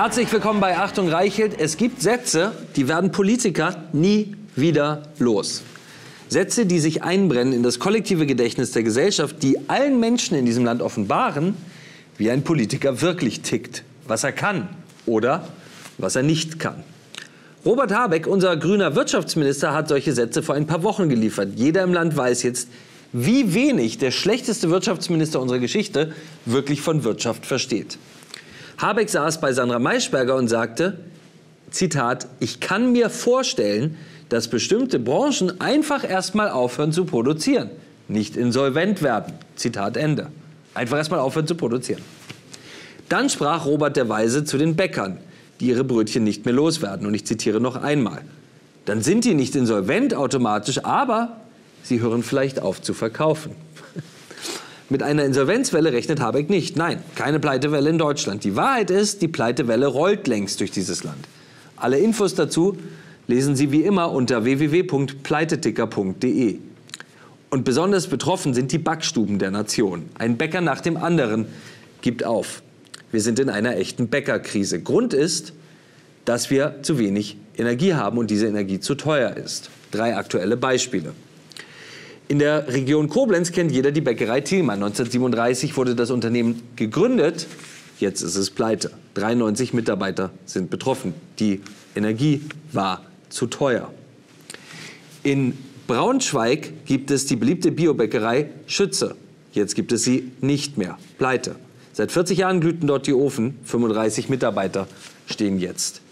Herzlich willkommen bei Achtung Reichelt. Es gibt Sätze, die werden Politiker nie wieder los. Sätze, die sich einbrennen in das kollektive Gedächtnis der Gesellschaft, die allen Menschen in diesem Land offenbaren, wie ein Politiker wirklich tickt, was er kann oder was er nicht kann. Robert Habeck, unser grüner Wirtschaftsminister, hat solche Sätze vor ein paar Wochen geliefert. Jeder im Land weiß jetzt, wie wenig der schlechteste Wirtschaftsminister unserer Geschichte wirklich von Wirtschaft versteht. Habeck saß bei Sandra Maischberger und sagte, Zitat, ich kann mir vorstellen, dass bestimmte Branchen einfach erstmal aufhören zu produzieren, nicht insolvent werden. Zitat Ende. Einfach erstmal aufhören zu produzieren. Dann sprach Robert der Weise zu den Bäckern, die ihre Brötchen nicht mehr loswerden. Und ich zitiere noch einmal. Dann sind die nicht insolvent automatisch, aber sie hören vielleicht auf zu verkaufen. Mit einer Insolvenzwelle rechnet Habeck nicht. Nein, keine Pleitewelle in Deutschland. Die Wahrheit ist, die Pleitewelle rollt längst durch dieses Land. Alle Infos dazu lesen Sie wie immer unter www.pleiteticker.de. Und besonders betroffen sind die Backstuben der Nation. Ein Bäcker nach dem anderen gibt auf. Wir sind in einer echten Bäckerkrise. Grund ist, dass wir zu wenig Energie haben und diese Energie zu teuer ist. Drei aktuelle Beispiele. In der Region Koblenz kennt jeder die Bäckerei Thielmann. 1937 wurde das Unternehmen gegründet. Jetzt ist es pleite. 93 Mitarbeiter sind betroffen. Die Energie war zu teuer. In Braunschweig gibt es die beliebte Biobäckerei Schütze. Jetzt gibt es sie nicht mehr. Pleite. Seit 40 Jahren glühten dort die Ofen. 35 Mitarbeiter stehen jetzt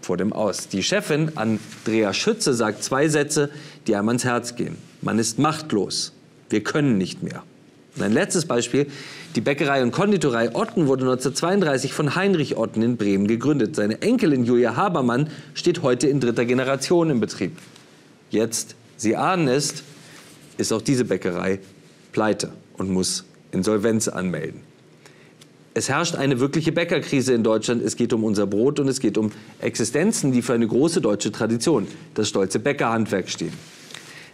vor dem Aus. Die Chefin Andrea Schütze sagt zwei Sätze, die einem ans Herz gehen. Man ist machtlos. Wir können nicht mehr. Und ein letztes Beispiel. Die Bäckerei und Konditorei Otten wurde 1932 von Heinrich Otten in Bremen gegründet. Seine Enkelin Julia Habermann steht heute in dritter Generation im Betrieb. Jetzt, Sie ahnen es, ist auch diese Bäckerei pleite und muss Insolvenz anmelden. Es herrscht eine wirkliche Bäckerkrise in Deutschland. Es geht um unser Brot und es geht um Existenzen, die für eine große deutsche Tradition, das stolze Bäckerhandwerk, stehen.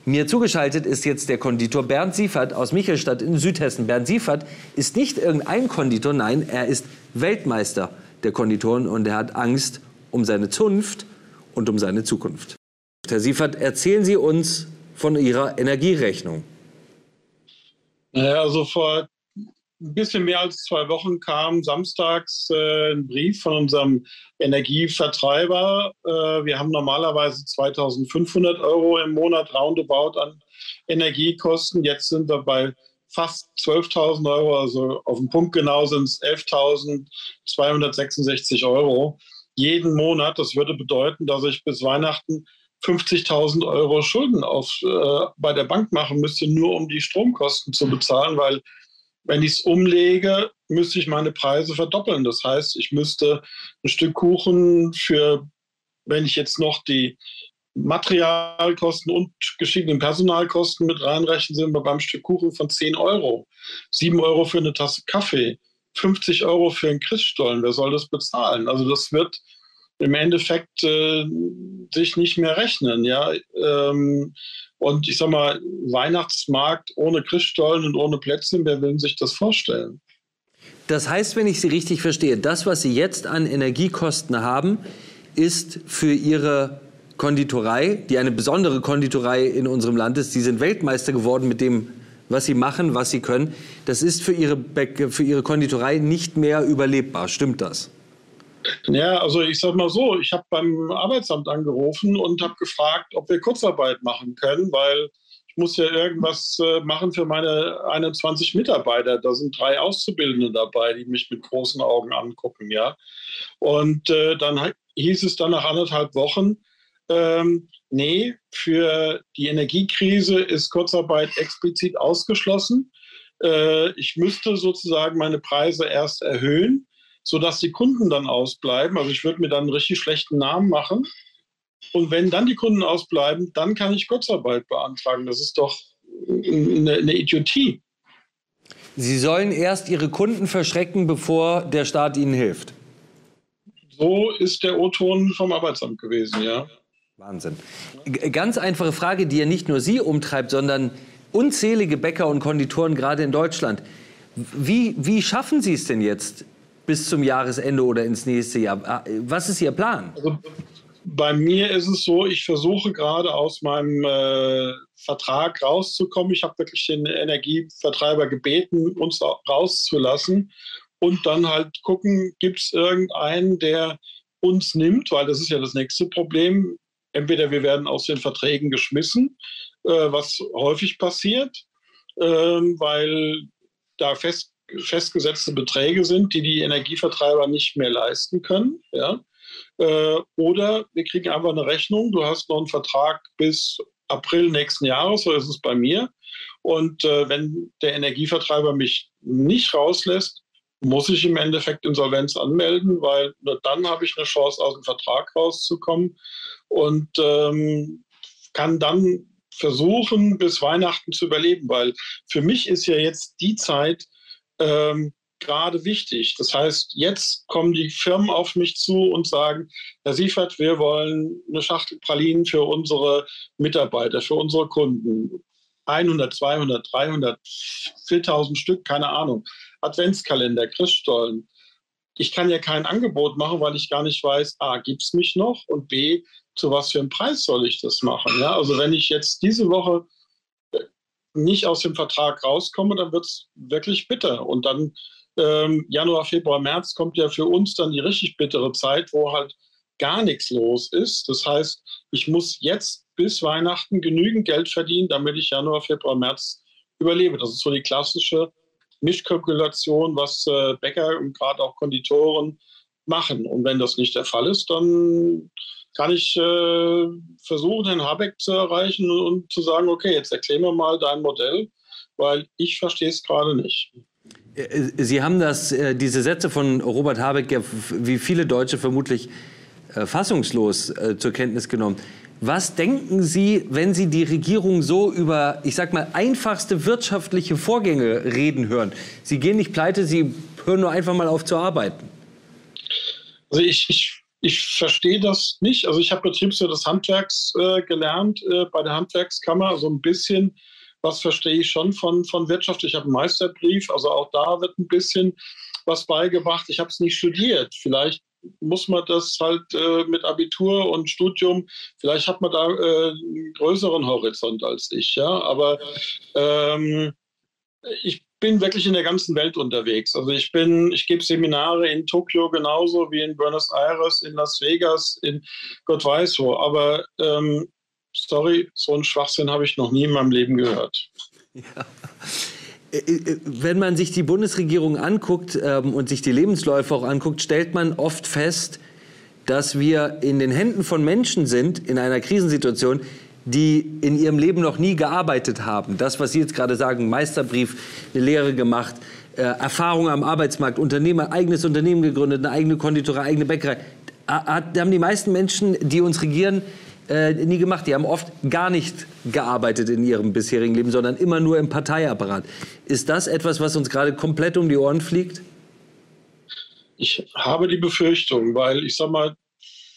Mir zugeschaltet ist jetzt der Konditor Bernd Siefert aus Michelstadt in Südhessen. Bernd Siefert ist nicht irgendein Konditor, nein, er ist Weltmeister der Konditoren und er hat Angst um seine Zunft und um seine Zukunft. Herr Siefert, erzählen Sie uns von Ihrer Energierechnung. Naja, also vor ein bisschen mehr als zwei Wochen kam samstags äh, ein Brief von unserem Energievertreiber. Äh, wir haben normalerweise 2500 Euro im Monat roundabout an Energiekosten. Jetzt sind wir bei fast 12.000 Euro, also auf den Punkt genau sind es 11.266 Euro jeden Monat. Das würde bedeuten, dass ich bis Weihnachten 50.000 Euro Schulden auf, äh, bei der Bank machen müsste, nur um die Stromkosten zu bezahlen, weil wenn ich es umlege, müsste ich meine Preise verdoppeln. Das heißt, ich müsste ein Stück Kuchen für, wenn ich jetzt noch die Materialkosten und gestiegenen Personalkosten mit reinrechnen, sind wir beim Stück Kuchen von 10 Euro. 7 Euro für eine Tasse Kaffee, 50 Euro für einen Christstollen. Wer soll das bezahlen? Also das wird im Endeffekt äh, sich nicht mehr rechnen. Ja? Ähm, und ich sag mal, Weihnachtsmarkt ohne Christstollen und ohne Plätzchen, wer will sich das vorstellen? Das heißt, wenn ich Sie richtig verstehe, das, was Sie jetzt an Energiekosten haben, ist für Ihre Konditorei, die eine besondere Konditorei in unserem Land ist. Sie sind Weltmeister geworden mit dem, was Sie machen, was Sie können. Das ist für Ihre, für Ihre Konditorei nicht mehr überlebbar. Stimmt das? Ja, also ich sag mal so, ich habe beim Arbeitsamt angerufen und habe gefragt, ob wir Kurzarbeit machen können, weil ich muss ja irgendwas äh, machen für meine 21 Mitarbeiter. Da sind drei Auszubildende dabei, die mich mit großen Augen angucken, ja. Und äh, dann hieß es dann nach anderthalb Wochen, ähm, nee, für die Energiekrise ist Kurzarbeit explizit ausgeschlossen. Äh, ich müsste sozusagen meine Preise erst erhöhen sodass die Kunden dann ausbleiben. Also ich würde mir dann einen richtig schlechten Namen machen. Und wenn dann die Kunden ausbleiben, dann kann ich Kurzarbeit beantragen. Das ist doch eine, eine Idiotie. Sie sollen erst Ihre Kunden verschrecken, bevor der Staat ihnen hilft. So ist der O-Ton vom Arbeitsamt gewesen, ja. Wahnsinn. Ganz einfache Frage, die ja nicht nur Sie umtreibt, sondern unzählige Bäcker und Konditoren gerade in Deutschland. Wie, wie schaffen Sie es denn jetzt, bis zum Jahresende oder ins nächste Jahr? Ah, was ist Ihr Plan? Also bei mir ist es so, ich versuche gerade aus meinem äh, Vertrag rauszukommen. Ich habe wirklich den Energievertreiber gebeten, uns rauszulassen und dann halt gucken, gibt es irgendeinen, der uns nimmt, weil das ist ja das nächste Problem. Entweder wir werden aus den Verträgen geschmissen, äh, was häufig passiert, äh, weil da fest, festgesetzte Beträge sind, die die Energievertreiber nicht mehr leisten können. Ja? Äh, oder wir kriegen einfach eine Rechnung, du hast noch einen Vertrag bis April nächsten Jahres, so ist es bei mir. Und äh, wenn der Energievertreiber mich nicht rauslässt, muss ich im Endeffekt Insolvenz anmelden, weil nur dann habe ich eine Chance, aus dem Vertrag rauszukommen und ähm, kann dann versuchen, bis Weihnachten zu überleben, weil für mich ist ja jetzt die Zeit, ähm, gerade wichtig. Das heißt, jetzt kommen die Firmen auf mich zu und sagen, Herr Siefert, wir wollen eine Schachtel Pralinen für unsere Mitarbeiter, für unsere Kunden. 100, 200, 300, 4000 Stück, keine Ahnung. Adventskalender, Christstollen. Ich kann ja kein Angebot machen, weil ich gar nicht weiß, A, gibt es mich noch und B, zu was für einem Preis soll ich das machen. Ja? Also wenn ich jetzt diese Woche nicht aus dem Vertrag rauskomme, dann wird es wirklich bitter. Und dann ähm, Januar, Februar, März kommt ja für uns dann die richtig bittere Zeit, wo halt gar nichts los ist. Das heißt, ich muss jetzt bis Weihnachten genügend Geld verdienen, damit ich Januar, Februar, März überlebe. Das ist so die klassische Mischkalkulation, was äh, Bäcker und gerade auch Konditoren machen. Und wenn das nicht der Fall ist, dann kann ich äh, versuchen, Herrn Habeck zu erreichen und, und zu sagen, okay, jetzt erklär mir mal dein Modell, weil ich verstehe es gerade nicht. Äh, Sie haben das, äh, diese Sätze von Robert Habeck, ja, wie viele Deutsche vermutlich äh, fassungslos zur Kenntnis genommen. Was denken Sie, wenn Sie die Regierung so über, ich sag mal, einfachste wirtschaftliche Vorgänge reden hören? Sie gehen nicht pleite, Sie hören nur einfach mal auf zu arbeiten. Also ich, ich, ich verstehe das nicht. Also ich habe Betriebswirt des Handwerks äh, gelernt äh, bei der Handwerkskammer, so also ein bisschen was verstehe ich schon von, von Wirtschaft. Ich habe einen Meisterbrief, also auch da wird ein bisschen was beigebracht. Ich habe es nicht studiert. Vielleicht muss man das halt äh, mit Abitur und Studium, vielleicht hat man da äh, einen größeren Horizont als ich, ja. Aber ähm, ich bin wirklich in der ganzen Welt unterwegs. Also ich bin, ich gebe Seminare in Tokio genauso wie in Buenos Aires, in Las Vegas, in Gott weiß wo. Aber ähm, sorry, so einen Schwachsinn habe ich noch nie in meinem Leben gehört. Ja. Äh, äh, wenn man sich die Bundesregierung anguckt ähm, und sich die Lebensläufe auch anguckt, stellt man oft fest, dass wir in den Händen von Menschen sind, in einer Krisensituation, die in ihrem Leben noch nie gearbeitet haben. Das, was Sie jetzt gerade sagen, Meisterbrief, eine Lehre gemacht, äh, Erfahrung am Arbeitsmarkt, Unternehmer, eigenes Unternehmen gegründet, eine eigene Konditorei, eigene Bäckerei. Hat, haben die meisten Menschen, die uns regieren, äh, nie gemacht. Die haben oft gar nicht gearbeitet in ihrem bisherigen Leben, sondern immer nur im Parteiapparat. Ist das etwas, was uns gerade komplett um die Ohren fliegt? Ich habe die Befürchtung, weil ich sage mal,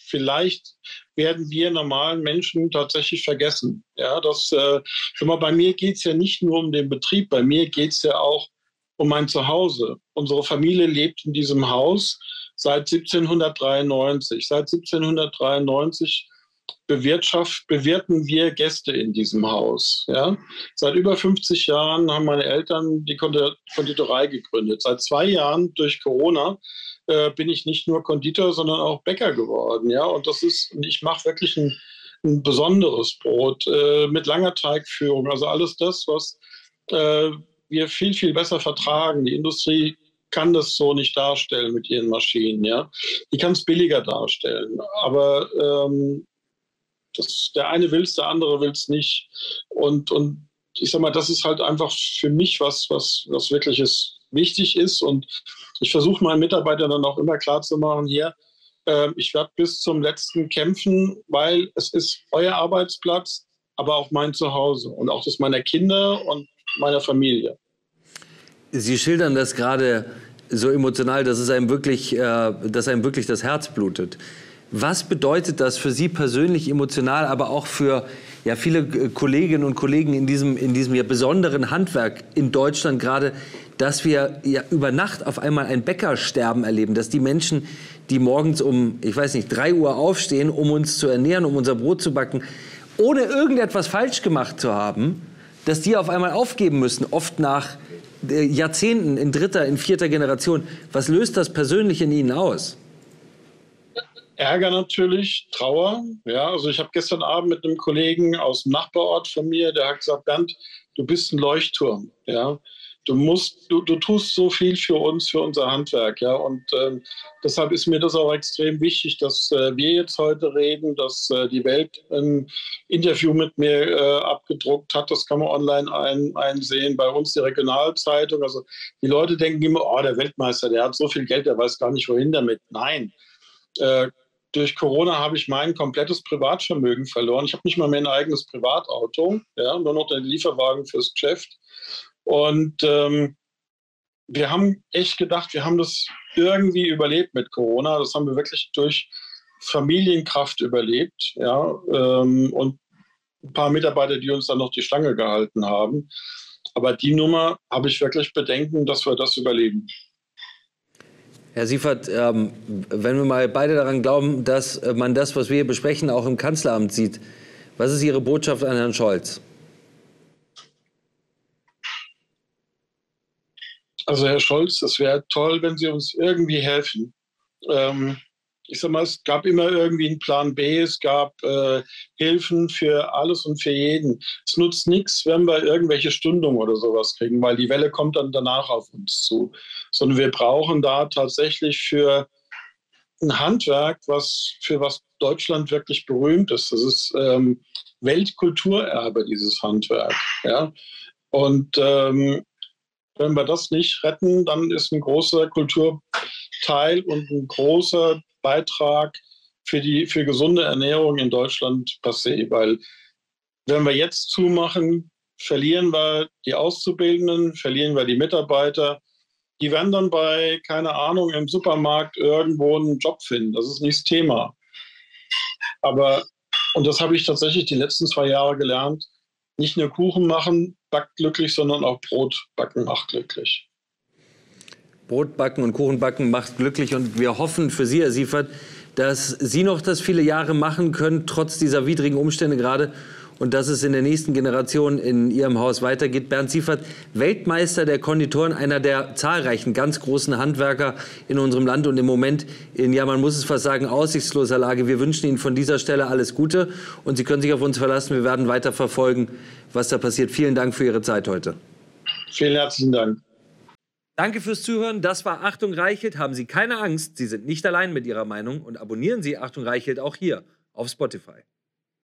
vielleicht werden wir normalen Menschen tatsächlich vergessen. Ja, das, äh, mal, bei mir geht es ja nicht nur um den Betrieb, bei mir geht es ja auch um mein Zuhause. Unsere Familie lebt in diesem Haus seit 1793. Seit 1793 bewirtschaft, bewirten wir Gäste in diesem Haus. Ja? Seit über 50 Jahren haben meine Eltern die Konditorei gegründet. Seit zwei Jahren durch Corona äh, bin ich nicht nur Konditor, sondern auch Bäcker geworden. Ja? Und das ist, ich mache wirklich ein, ein, besonderes Brot äh, mit langer Teigführung. Also alles das, was äh, wir viel, viel besser vertragen. Die Industrie kann das so nicht darstellen mit ihren Maschinen. Ja? Die kann es billiger darstellen. Aber ähm, das, der eine will es, der andere will es nicht. Und, und ich sag mal, das ist halt einfach für mich was, was, was wirklich ist, wichtig ist. Und ich versuche meinen Mitarbeitern dann auch immer klarzumachen, hier, äh, ich werde bis zum letzten kämpfen, weil es ist euer Arbeitsplatz, aber auch mein Zuhause und auch das meiner Kinder und meiner Familie. Sie schildern das gerade so emotional, dass es einem wirklich, äh, dass einem wirklich das Herz blutet. Was bedeutet das für Sie persönlich emotional, aber auch für ja, viele äh, Kolleginnen und Kollegen in diesem, in diesem ja besonderen Handwerk in Deutschland gerade, dass wir ja über Nacht auf einmal ein Bäckersterben erleben, dass die Menschen, die morgens um, ich weiß nicht, drei Uhr aufstehen, um uns zu ernähren, um unser Brot zu backen, ohne irgendetwas falsch gemacht zu haben, dass die auf einmal aufgeben müssen, oft nach äh, Jahrzehnten in dritter, in vierter Generation. Was löst das persönlich in Ihnen aus? Ärger natürlich, Trauer. Ja, also ich habe gestern Abend mit einem Kollegen aus dem Nachbarort von mir, der hat gesagt, Bernd, du bist ein Leuchtturm. Ja, du musst, du, du tust so viel für uns, für unser Handwerk, ja. Und äh, deshalb ist mir das auch extrem wichtig, dass äh, wir jetzt heute reden, dass äh, die Welt ein Interview mit mir äh, abgedruckt hat. Das kann man online ein, einsehen. Bei uns die Regionalzeitung. Also die Leute denken immer, oh, der Weltmeister, der hat so viel Geld, der weiß gar nicht, wohin damit. Nein. Durch Corona habe ich mein komplettes Privatvermögen verloren. Ich habe nicht mal mehr ein eigenes Privatauto, ja, nur noch den Lieferwagen fürs Geschäft. Und ähm, wir haben echt gedacht, wir haben das irgendwie überlebt mit Corona. Das haben wir wirklich durch Familienkraft überlebt. Ja, ähm, und ein paar Mitarbeiter, die uns dann noch die Stange gehalten haben. Aber die Nummer habe ich wirklich Bedenken, dass wir das überleben. Herr Siefert, ähm, wenn wir mal beide daran glauben, dass man das, was wir hier besprechen, auch im Kanzleramt sieht, was ist Ihre Botschaft an Herrn Scholz? Also Herr Scholz, es wäre toll, wenn Sie uns irgendwie helfen. Ähm, ich sag mal, es gab immer irgendwie einen Plan B, es gab äh, Hilfen für alles und für jeden. Es nutzt nichts, wenn wir irgendwelche Stundungen oder sowas kriegen, weil die Welle kommt dann danach auf uns zu. Sondern wir brauchen da tatsächlich für ein Handwerk, was für was Deutschland wirklich berühmt ist. Das ist ähm, Weltkulturerbe, dieses Handwerk. Ja? Und ähm, wenn wir das nicht retten, dann ist ein großer Kulturteil und ein großer Beitrag für die für gesunde Ernährung in Deutschland passé. Weil wenn wir jetzt zumachen, verlieren wir die Auszubildenden, verlieren wir die Mitarbeiter. Die werden dann bei, keine Ahnung, im Supermarkt irgendwo einen Job finden. Das ist nicht das Thema. Aber, und das habe ich tatsächlich die letzten zwei Jahre gelernt, nicht nur Kuchen machen backt glücklich, sondern auch Brot backen macht glücklich. Brot backen und Kuchen backen macht glücklich und wir hoffen für Sie, Herr Siefert, dass Sie noch das viele Jahre machen können, trotz dieser widrigen Umstände gerade und dass es in der nächsten Generation in Ihrem Haus weitergeht. Bernd Siefert, Weltmeister der Konditoren, einer der zahlreichen ganz großen Handwerker in unserem Land und im Moment in, ja, man muss es fast sagen, aussichtsloser Lage. Wir wünschen Ihnen von dieser Stelle alles Gute und Sie können sich auf uns verlassen. Wir werden weiter verfolgen, was da passiert. Vielen Dank für Ihre Zeit heute. Vielen herzlichen Dank. Danke fürs Zuhören. Das war Achtung Reichelt. Haben Sie keine Angst, Sie sind nicht allein mit Ihrer Meinung und abonnieren Sie Achtung Reichelt auch hier auf Spotify.